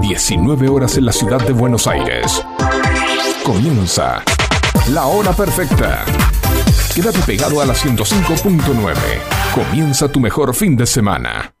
19 horas en la ciudad de Buenos Aires. Comienza la hora perfecta. Quédate pegado a la 105.9. Comienza tu mejor fin de semana.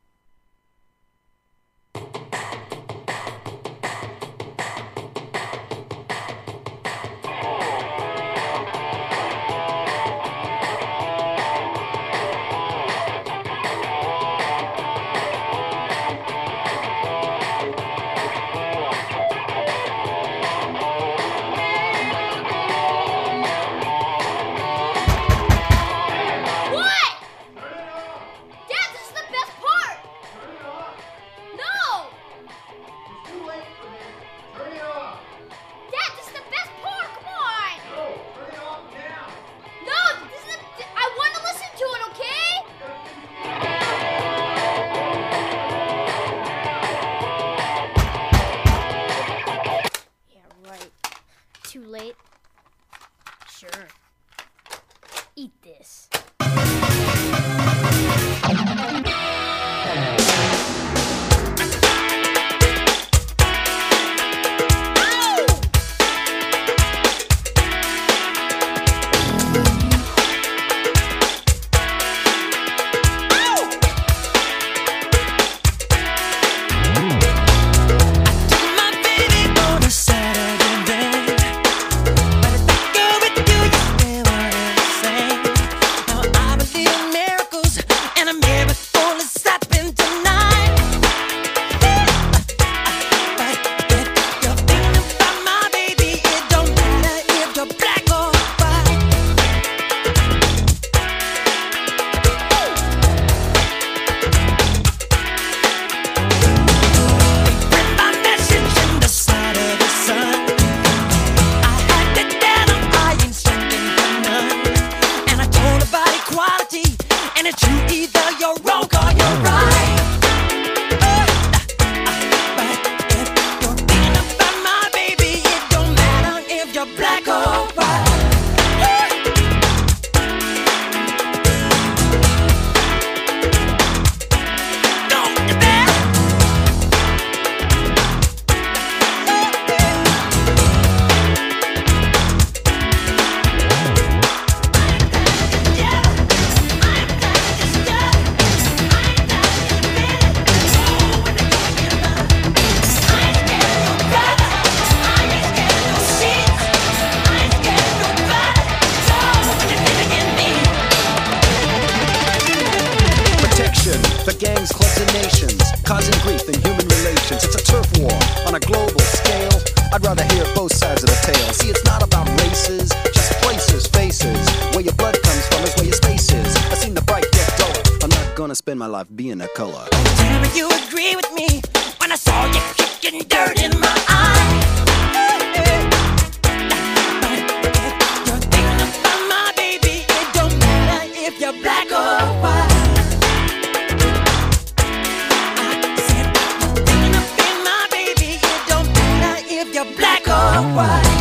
why.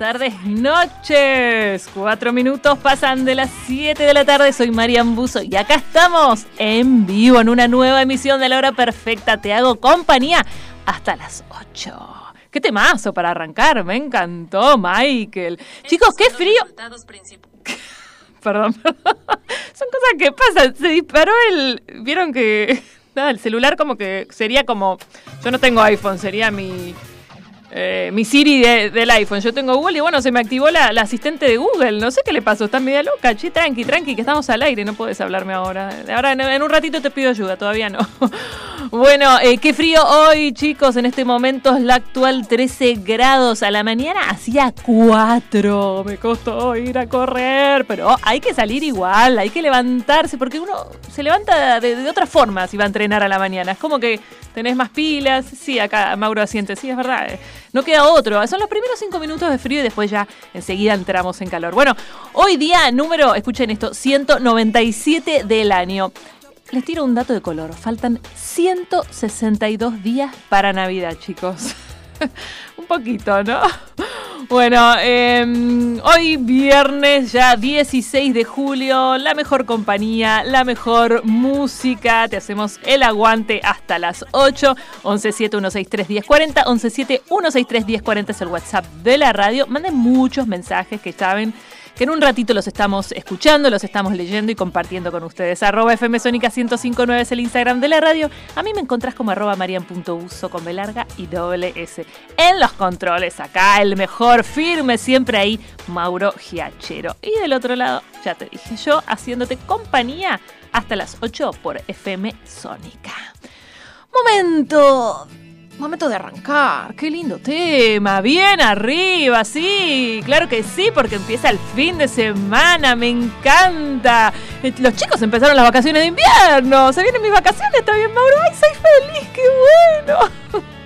Tardes, noches. Cuatro minutos pasan de las 7 de la tarde. Soy Marian Buzo y acá estamos en vivo en una nueva emisión de La Hora Perfecta. Te hago compañía hasta las 8. Qué temazo para arrancar. Me encantó, Michael. Chicos, qué frío. Perdón. Son cosas que pasan. Se disparó el. Vieron que. El celular como que sería como. Yo no tengo iPhone, sería mi eh, mi Siri del iPhone. Yo tengo Google y bueno, se me activó la, asistente de Google. No sé qué le pasó, está media loca. Che, tranqui, tranqui, que estamos al aire, no puedes hablarme ahora. Ahora en, un ratito te pido ayuda, todavía no. bueno, eh, qué frío hoy, chicos. En este momento es la actual 13 grados. A la mañana hacía 4. Me costó ir a correr, pero hay que salir igual, hay que levantarse, porque uno se levanta de, de otra forma si va a entrenar a la mañana. Es como que tenés más pilas. Sí, acá Mauro asiente, sí, es verdad. Eh. No queda otro. Son los primeros cinco minutos de frío y después ya enseguida entramos en calor. Bueno, hoy día número, escuchen esto, 197 del año. Les tiro un dato de color. Faltan 162 días para Navidad, chicos. un poquito, ¿no? Bueno, em, hoy viernes ya 16 de julio, la mejor compañía, la mejor música, te hacemos el aguante hasta las 8, 117-163-1040, 117-163-1040 es el WhatsApp de la radio, manden muchos mensajes que saben que en un ratito los estamos escuchando, los estamos leyendo y compartiendo con ustedes. Arroba FMSónica 1059 es el Instagram de la radio. A mí me encontrás como arroba marian.uso con B larga y doble S. En los controles, acá el mejor firme, siempre ahí, Mauro Giachero. Y del otro lado, ya te dije yo, haciéndote compañía hasta las 8 por FM Sónica. Momento Momento de arrancar. Qué lindo tema. Bien arriba, sí. Claro que sí, porque empieza el fin de semana. Me encanta. Eh, los chicos empezaron las vacaciones de invierno. Se vienen mis vacaciones. Está bien, Mauro. Ay, soy feliz. Qué bueno.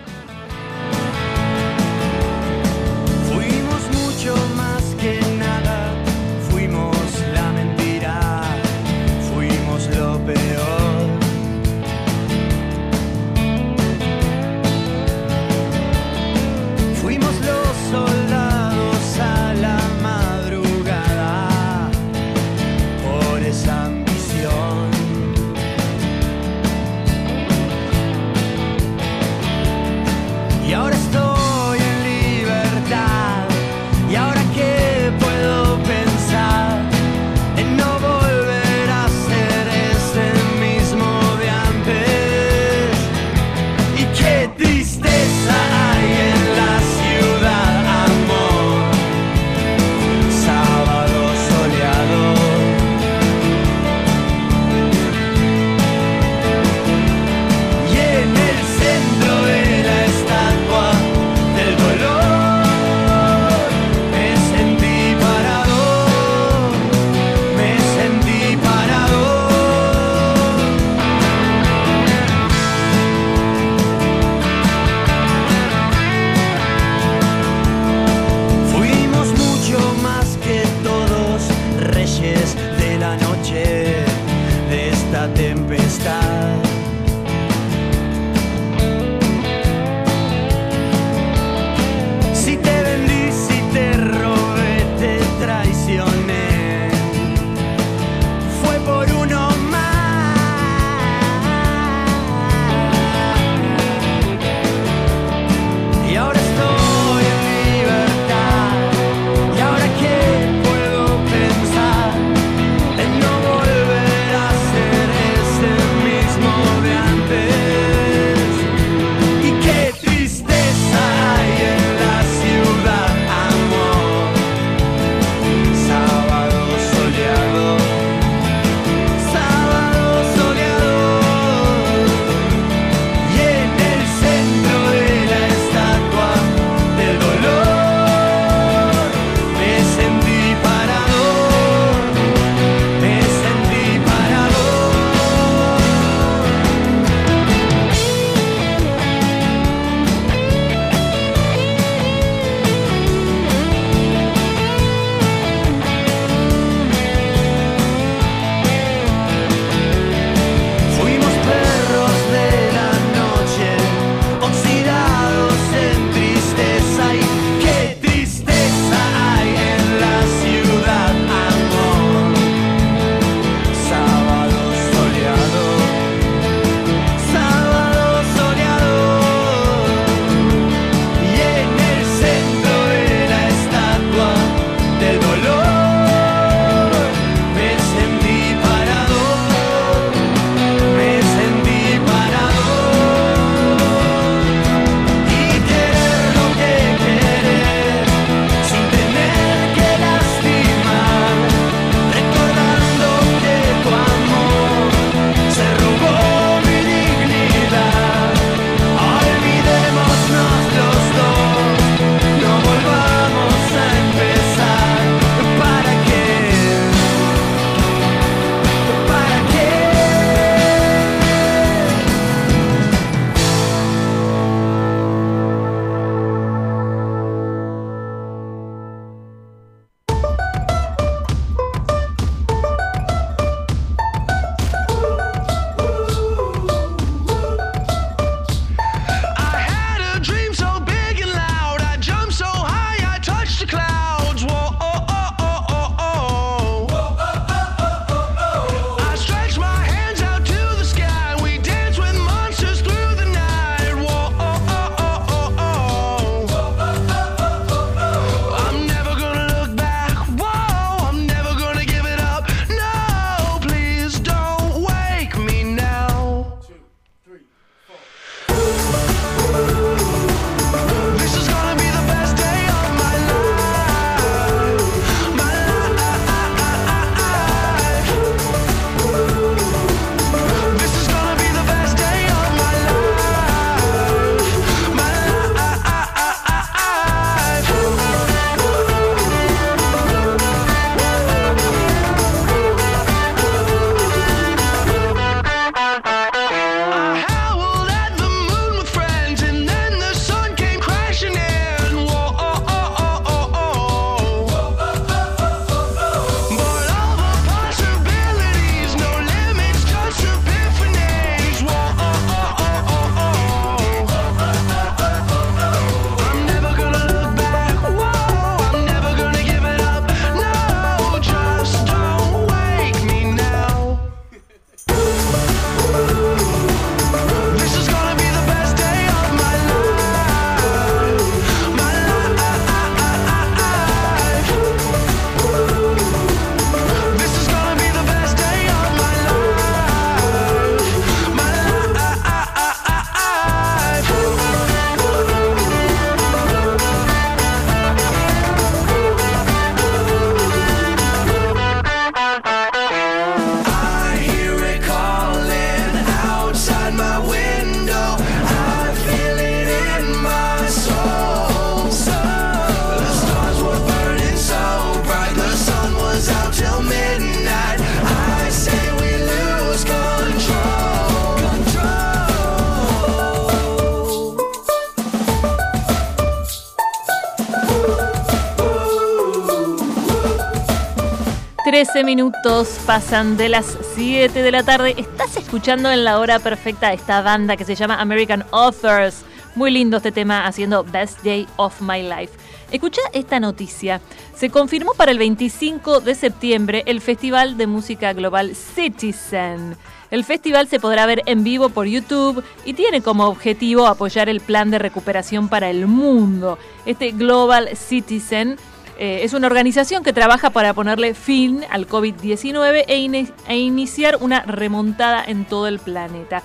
13 minutos pasan de las 7 de la tarde. Estás escuchando en la hora perfecta esta banda que se llama American Authors. Muy lindo este tema haciendo Best Day of My Life. Escucha esta noticia. Se confirmó para el 25 de septiembre el Festival de Música Global Citizen. El festival se podrá ver en vivo por YouTube y tiene como objetivo apoyar el plan de recuperación para el mundo. Este Global Citizen eh, es una organización que trabaja para ponerle fin al COVID-19 e, e iniciar una remontada en todo el planeta.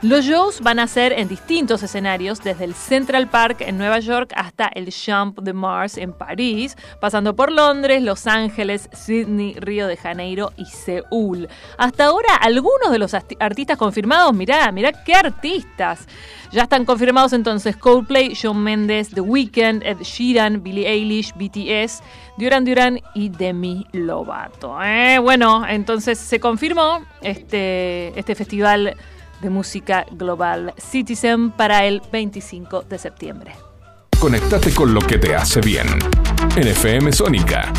Los shows van a ser en distintos escenarios, desde el Central Park en Nueva York hasta el Champ de Mars en París, pasando por Londres, Los Ángeles, Sydney, Río de Janeiro y Seúl. Hasta ahora, algunos de los artistas confirmados, mirá, mirá qué artistas. Ya están confirmados entonces Coldplay, Shawn Mendes, The Weeknd, Ed Sheeran, Billie Eilish, BTS, Duran Duran y Demi Lovato. ¿eh? Bueno, entonces se confirmó este, este festival de música global Citizen para el 25 de septiembre. Conectate con lo que te hace bien. En FM Sónica.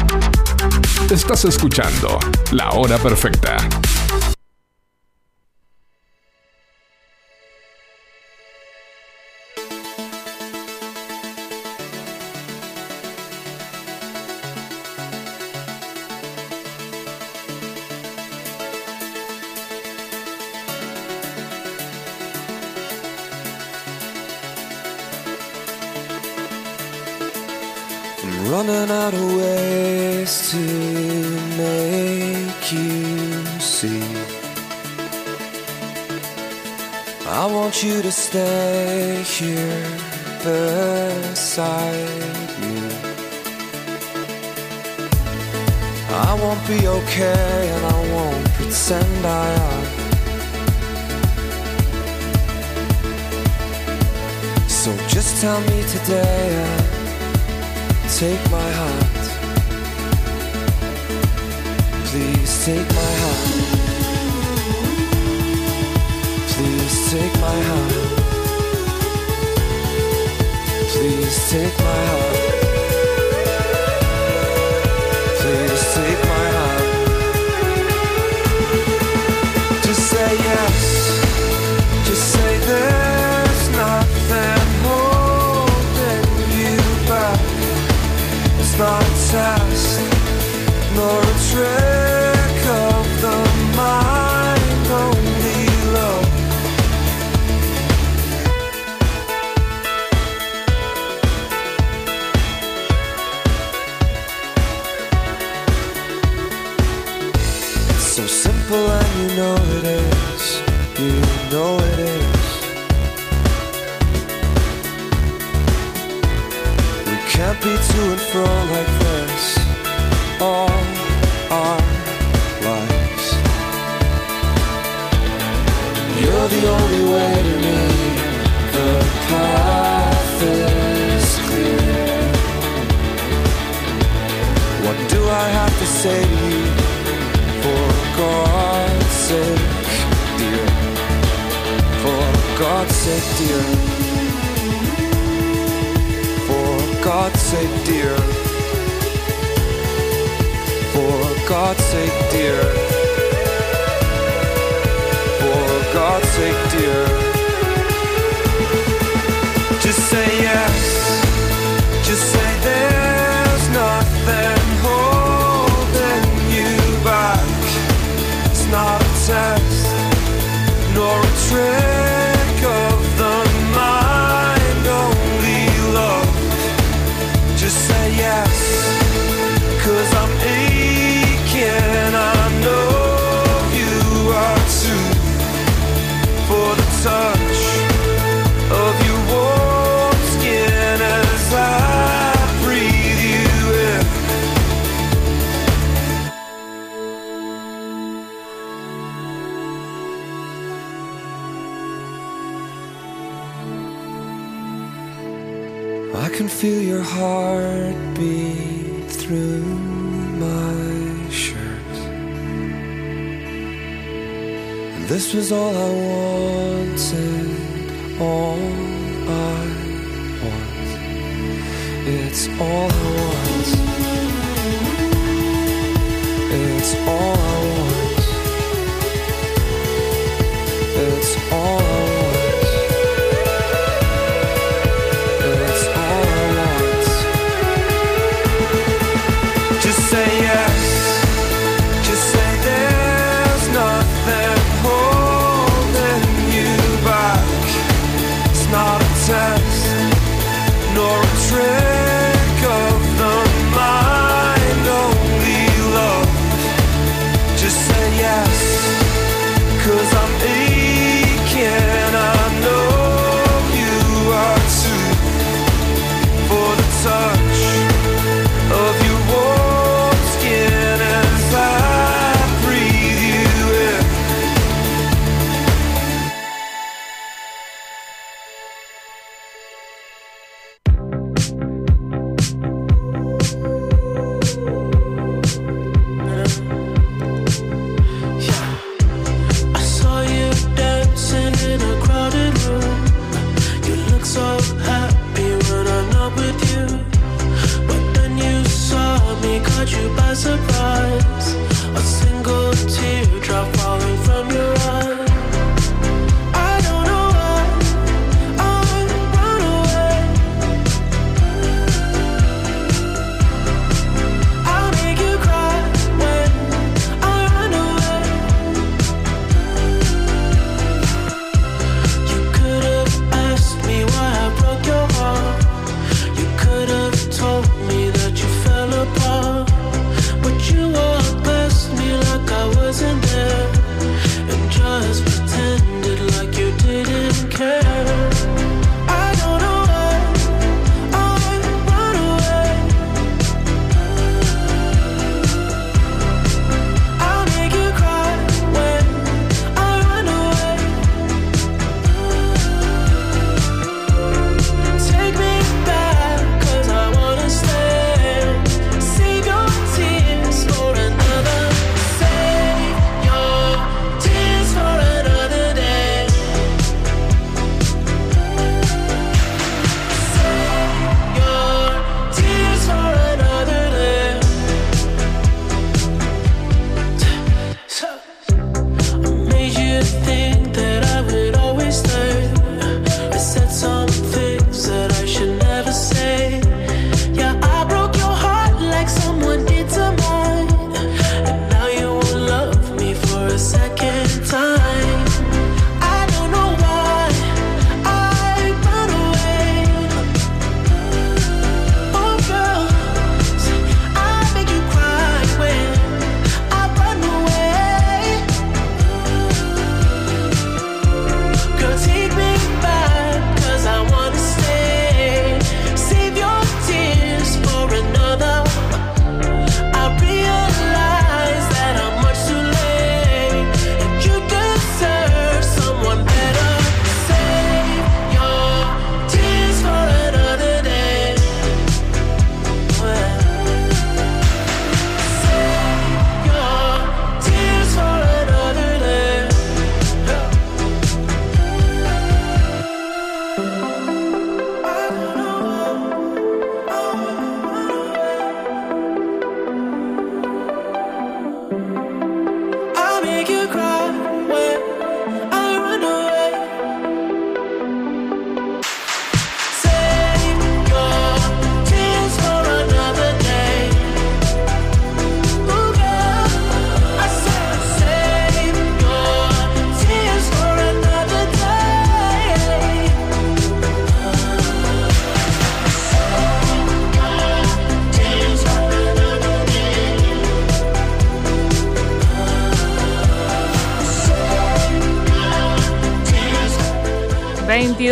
Estás escuchando La Hora Perfecta. Today take my heart. Please take my heart. Please take my heart. Please take my heart. So simple, and you know it is. You know it is. We can't be to and fro like this all our lives. You're the only way to me. The path is clear. What do I have to say to you? God's sake, dear. For God's sake, dear. For God's sake, dear. For God's sake, dear. Just say yes. Just say there's nothing holding you back. It's not a test, nor a trick This was all I wanted, all I want. It's all I want. It's all I want.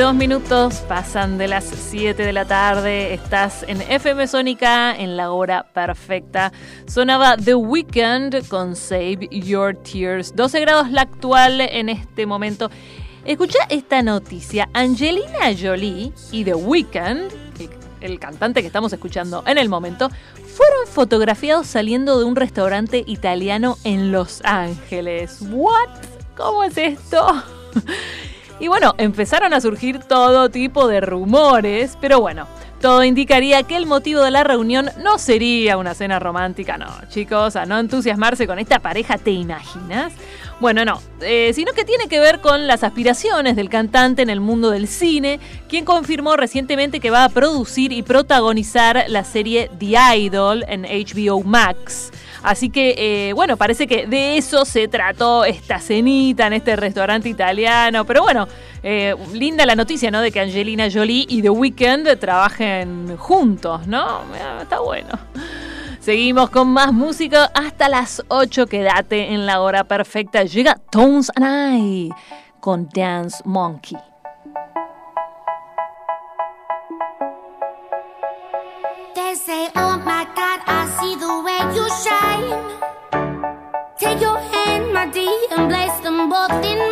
22 minutos, pasan de las 7 de la tarde, estás en FM Sónica en la hora perfecta. Sonaba The Weekend con Save Your Tears. 12 grados la actual en este momento. Escucha esta noticia. Angelina Jolie y The Weeknd, el, el cantante que estamos escuchando en el momento, fueron fotografiados saliendo de un restaurante italiano en Los Ángeles. ¿What? ¿Cómo es esto? Y bueno, empezaron a surgir todo tipo de rumores, pero bueno, todo indicaría que el motivo de la reunión no sería una cena romántica, no, chicos, a no entusiasmarse con esta pareja, ¿te imaginas? Bueno, no, eh, sino que tiene que ver con las aspiraciones del cantante en el mundo del cine, quien confirmó recientemente que va a producir y protagonizar la serie The Idol en HBO Max. Así que, eh, bueno, parece que de eso se trató esta cenita en este restaurante italiano. Pero bueno, eh, linda la noticia, ¿no? De que Angelina Jolie y The Weeknd trabajen juntos, ¿no? Está bueno. Seguimos con más música hasta las 8. Quédate en la hora perfecta. Llega Tones and I con Dance Monkey. shine. Take your hand, my dear, and bless them both in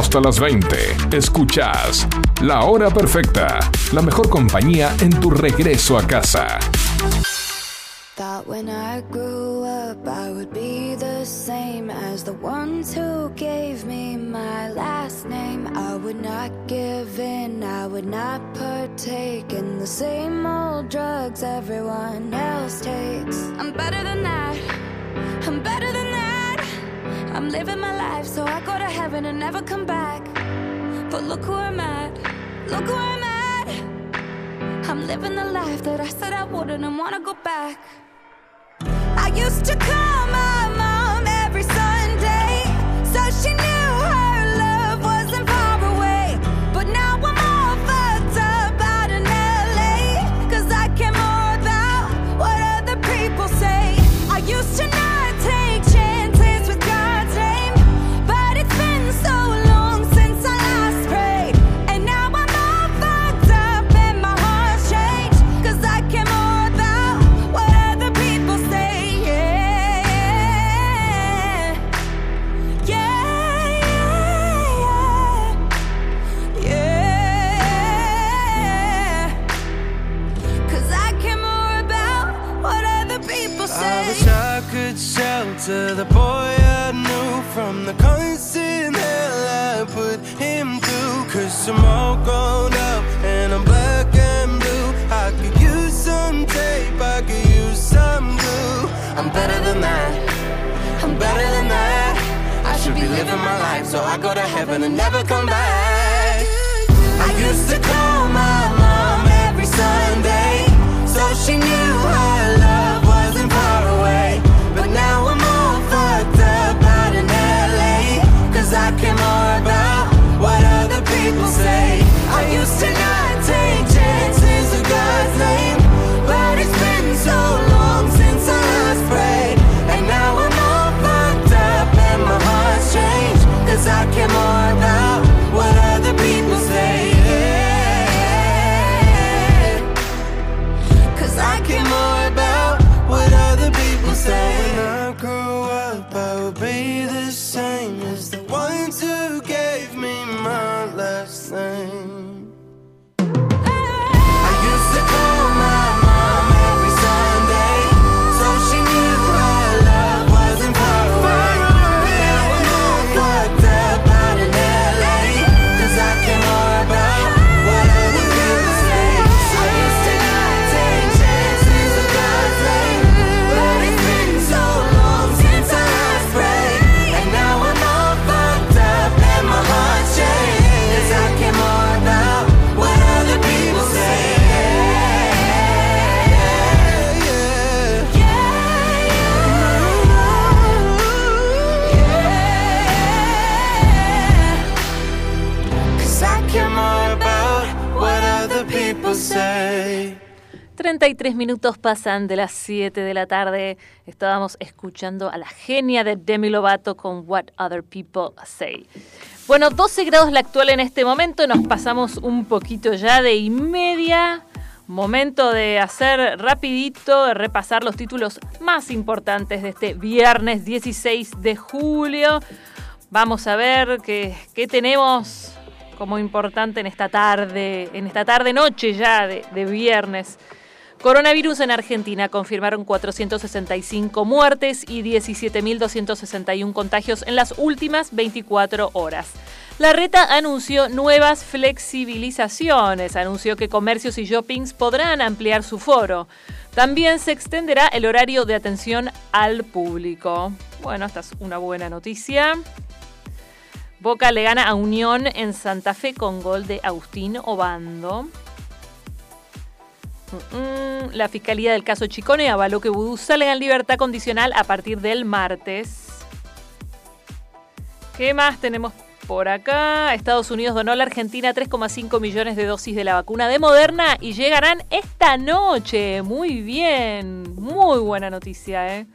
hasta las 20. Escuchas La Hora Perfecta, la mejor compañía en tu regreso a casa. Thought when I grew up I would be the same as the ones who gave me my last name. I would not give in, I would not partake in the same old drugs everyone else takes. I'm better than that, I'm better than that. I'm living my life so I go to heaven and never come back. But look who I'm at, look who I'm at. I'm living the life that I said I wouldn't and wanna go back. I used to come out. to the boy I knew From the constant hell I put him through. Cause I'm all grown up and I'm black and blue. I could use some tape, I could use some glue. I'm better than that, I'm better than that. I should be living my life so I go to heaven and never come back. I used to call my mom every Sunday So she knew I loved I care more about what other people say? I used to not take chances of God's name. 33 minutos pasan de las 7 de la tarde. Estábamos escuchando a la genia de Demi Lovato con What Other People Say. Bueno, 12 grados la actual en este momento. Nos pasamos un poquito ya de y media. Momento de hacer rapidito, de repasar los títulos más importantes de este viernes 16 de julio. Vamos a ver qué, qué tenemos como importante en esta tarde, en esta tarde noche ya de viernes. Coronavirus en Argentina confirmaron 465 muertes y 17.261 contagios en las últimas 24 horas. La reta anunció nuevas flexibilizaciones, anunció que comercios y shoppings podrán ampliar su foro. También se extenderá el horario de atención al público. Bueno, esta es una buena noticia. Boca le gana a Unión en Santa Fe con gol de Agustín Obando. Mm, La Fiscalía del caso Chicone avaló que Vudú salga en libertad condicional a partir del martes. ¿Qué más tenemos por acá? Estados Unidos donó a la Argentina 3,5 millones de dosis de la vacuna de Moderna y llegarán esta noche. Muy bien, muy buena noticia, ¿eh?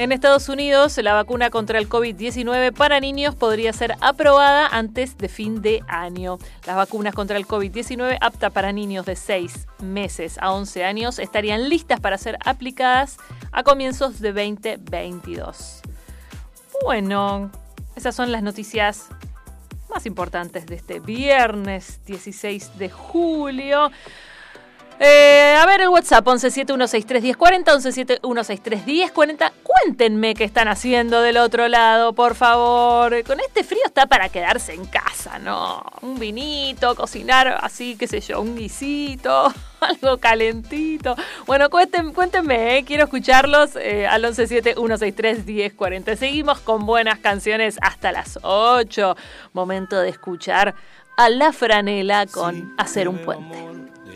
En Estados Unidos, la vacuna contra el COVID-19 para niños podría ser aprobada antes de fin de año. Las vacunas contra el COVID-19 apta para niños de 6 meses a 11 años estarían listas para ser aplicadas a comienzos de 2022. Bueno, esas son las noticias más importantes de este viernes 16 de julio. Eh, a ver el WhatsApp 1171631040, 1171631040. Cuéntenme qué están haciendo del otro lado, por favor. Con este frío está para quedarse en casa, ¿no? Un vinito, cocinar así, qué sé yo, un guisito, algo calentito. Bueno, cuéntenme, cuéntenme ¿eh? quiero escucharlos eh, al 1171631040. Seguimos con buenas canciones hasta las 8. Momento de escuchar a La Franela con Hacer un puente.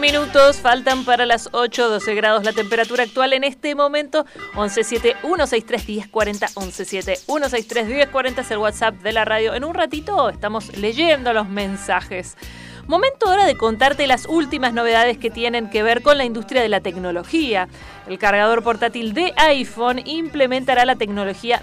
minutos faltan para las 8, 12 grados la temperatura actual en este momento. 117 163 1040 1040 es el WhatsApp de la radio. En un ratito estamos leyendo los mensajes. Momento ahora de contarte las últimas novedades que tienen que ver con la industria de la tecnología. El cargador portátil de iPhone implementará la tecnología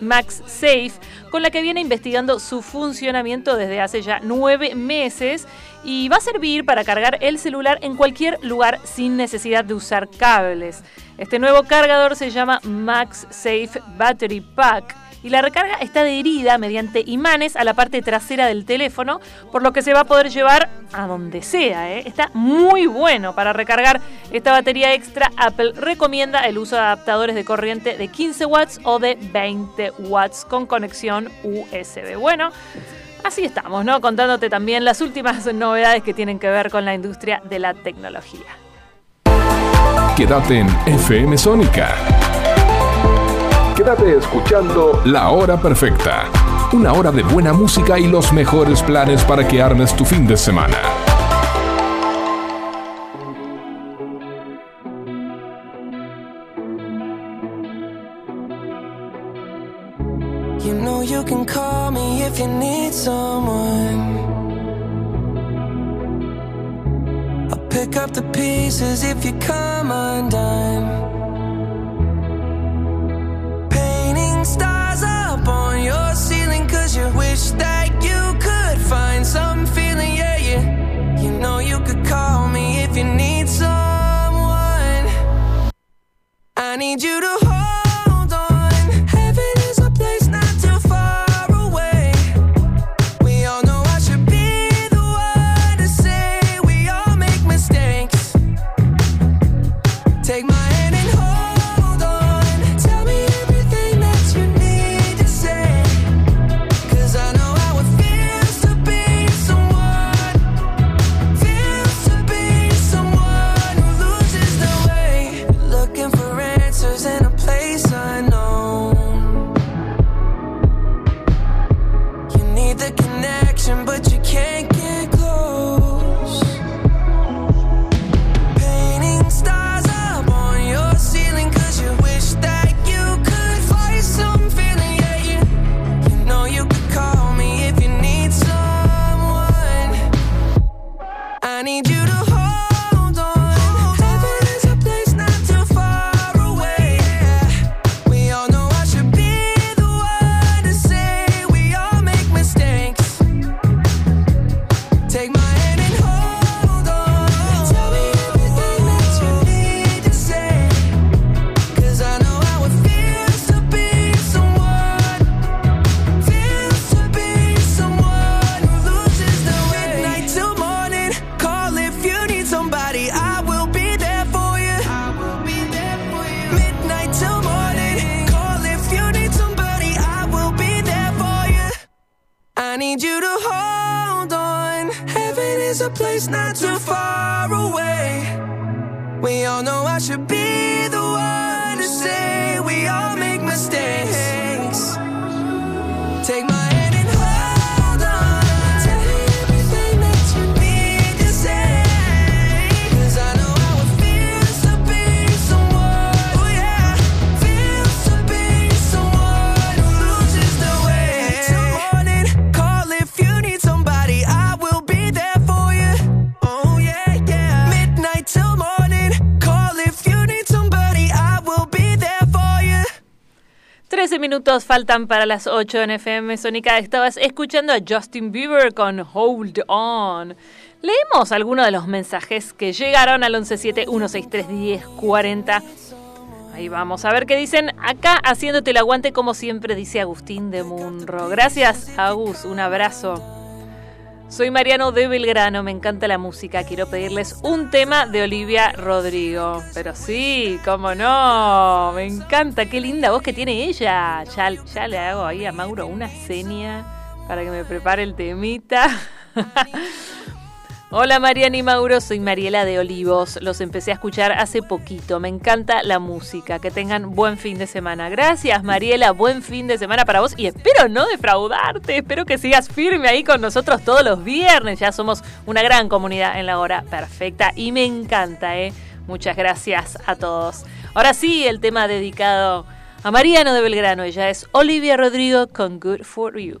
MagSafe, con la que viene investigando su funcionamiento desde hace ya nueve meses y va a servir para cargar el celular en cualquier lugar sin necesidad de usar cables. Este nuevo cargador se llama MagSafe Battery Pack y la recarga está adherida mediante imanes a la parte trasera del teléfono, por lo que se va a poder llevar a donde sea. ¿eh? Está muy bueno para recargar esta batería extra. Apple recomienda el uso de adaptadores de corriente de 15 watts o de 20 watts con conexión USB. Bueno, así estamos, ¿no? Contándote también las últimas novedades que tienen que ver con la industria de la tecnología. Quédate en FM Sónica. Quédate escuchando La Hora Perfecta. Una hora de buena música y los mejores planes para que armes tu fin de semana. You know you can call me if you need someone. I'll pick up the pieces if you come undone. I need you to faltan para las 8 en FM Sónica. Estabas escuchando a Justin Bieber con Hold On. Leemos algunos de los mensajes que llegaron al 117-163-1040. Ahí vamos a ver qué dicen. Acá haciéndote el aguante como siempre, dice Agustín de Munro. Gracias, Agus. Un abrazo. Soy Mariano de Belgrano, me encanta la música. Quiero pedirles un tema de Olivia Rodrigo. Pero sí, cómo no. Me encanta, qué linda voz que tiene ella. Ya, ya le hago ahí a Mauro una seña para que me prepare el temita. Hola Mariana y Mauro, soy Mariela de Olivos. Los empecé a escuchar hace poquito. Me encanta la música. Que tengan buen fin de semana. Gracias Mariela, buen fin de semana para vos y espero no defraudarte. Espero que sigas firme ahí con nosotros todos los viernes. Ya somos una gran comunidad en la hora perfecta y me encanta, ¿eh? Muchas gracias a todos. Ahora sí, el tema dedicado a Mariano de Belgrano. Ella es Olivia Rodrigo con Good for You.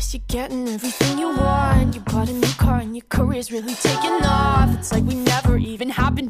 Guess you're getting everything you want. You bought a new car and your career's really taking off. It's like we never even happened.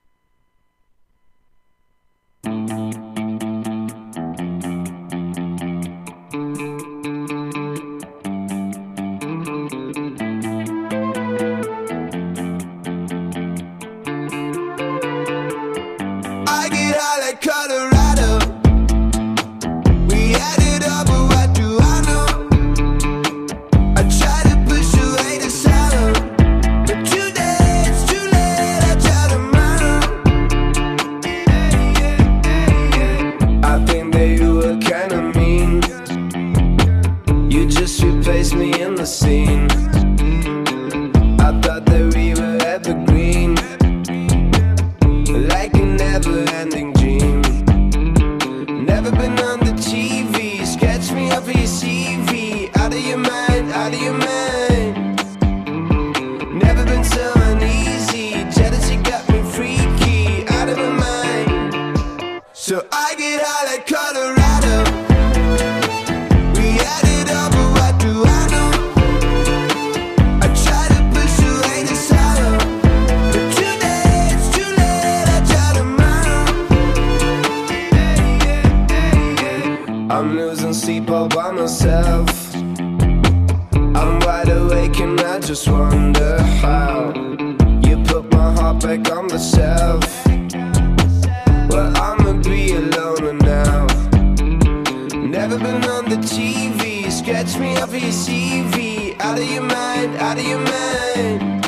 me off of your CV. Out of your mind, out of your mind.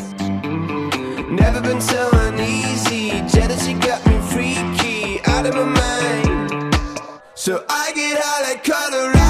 Never been so uneasy. Jealousy got me freaky, out of my mind. So I get high like Colorado.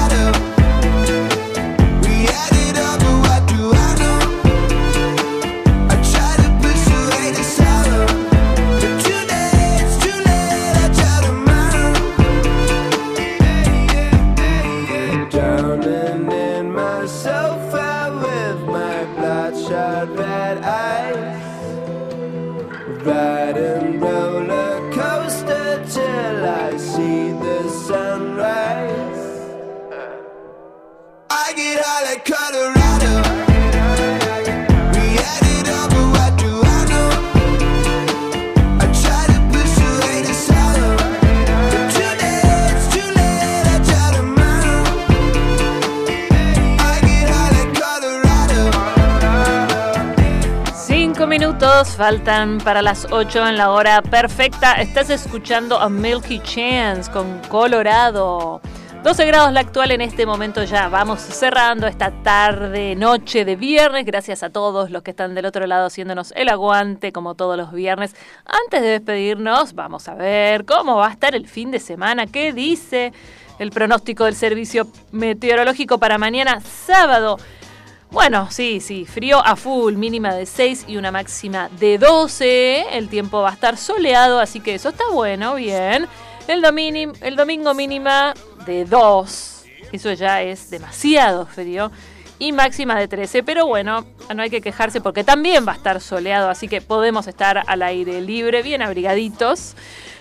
faltan para las 8 en la hora perfecta. Estás escuchando a Milky Chance con Colorado. 12 grados la actual en este momento ya. Vamos cerrando esta tarde, noche de viernes. Gracias a todos los que están del otro lado haciéndonos el aguante como todos los viernes. Antes de despedirnos, vamos a ver cómo va a estar el fin de semana. ¿Qué dice el pronóstico del Servicio Meteorológico para mañana sábado? Bueno, sí, sí, frío a full, mínima de 6 y una máxima de 12. El tiempo va a estar soleado, así que eso está bueno, bien. El, el domingo mínima de 2. Eso ya es demasiado frío. Y máxima de 13. Pero bueno, no hay que quejarse porque también va a estar soleado. Así que podemos estar al aire libre, bien abrigaditos.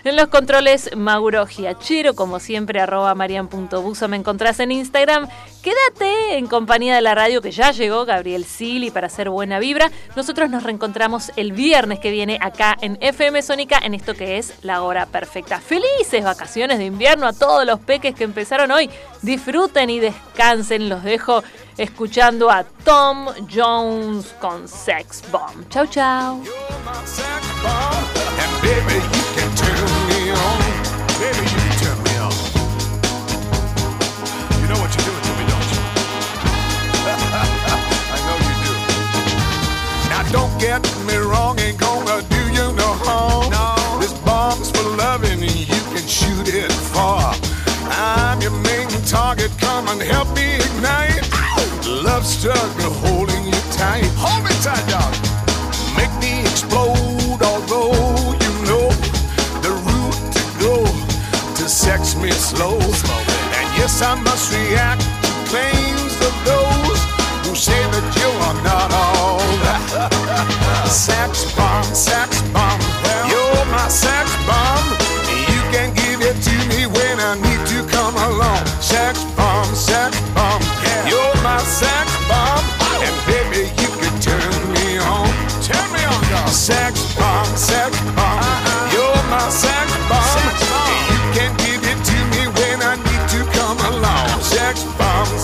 En los controles, Mauro Giachero, como siempre, arroba marian.buso. Me encontrás en Instagram. Quédate en compañía de la radio que ya llegó Gabriel Sili para hacer buena vibra. Nosotros nos reencontramos el viernes que viene acá en FM Sónica en esto que es la hora perfecta. Felices vacaciones de invierno a todos los peques que empezaron hoy. Disfruten y descansen. Los dejo escuchando a Tom Jones con Sex Bomb. Chau, chau. And baby, you can turn me on. Baby, you can turn me on. You know what you're doing to me, don't you? I know you do. Now don't get me wrong, ain't gonna do you no harm. No. This bomb's for loving, and you can shoot it far. I'm your main target, come and help me ignite. Love struggle holding you tight. Hold me tight, dog. Make me explode, although you know the route to go to sex me slow. And yes, I must react to claims of those who say that you are not all sex bomb, sex bomb,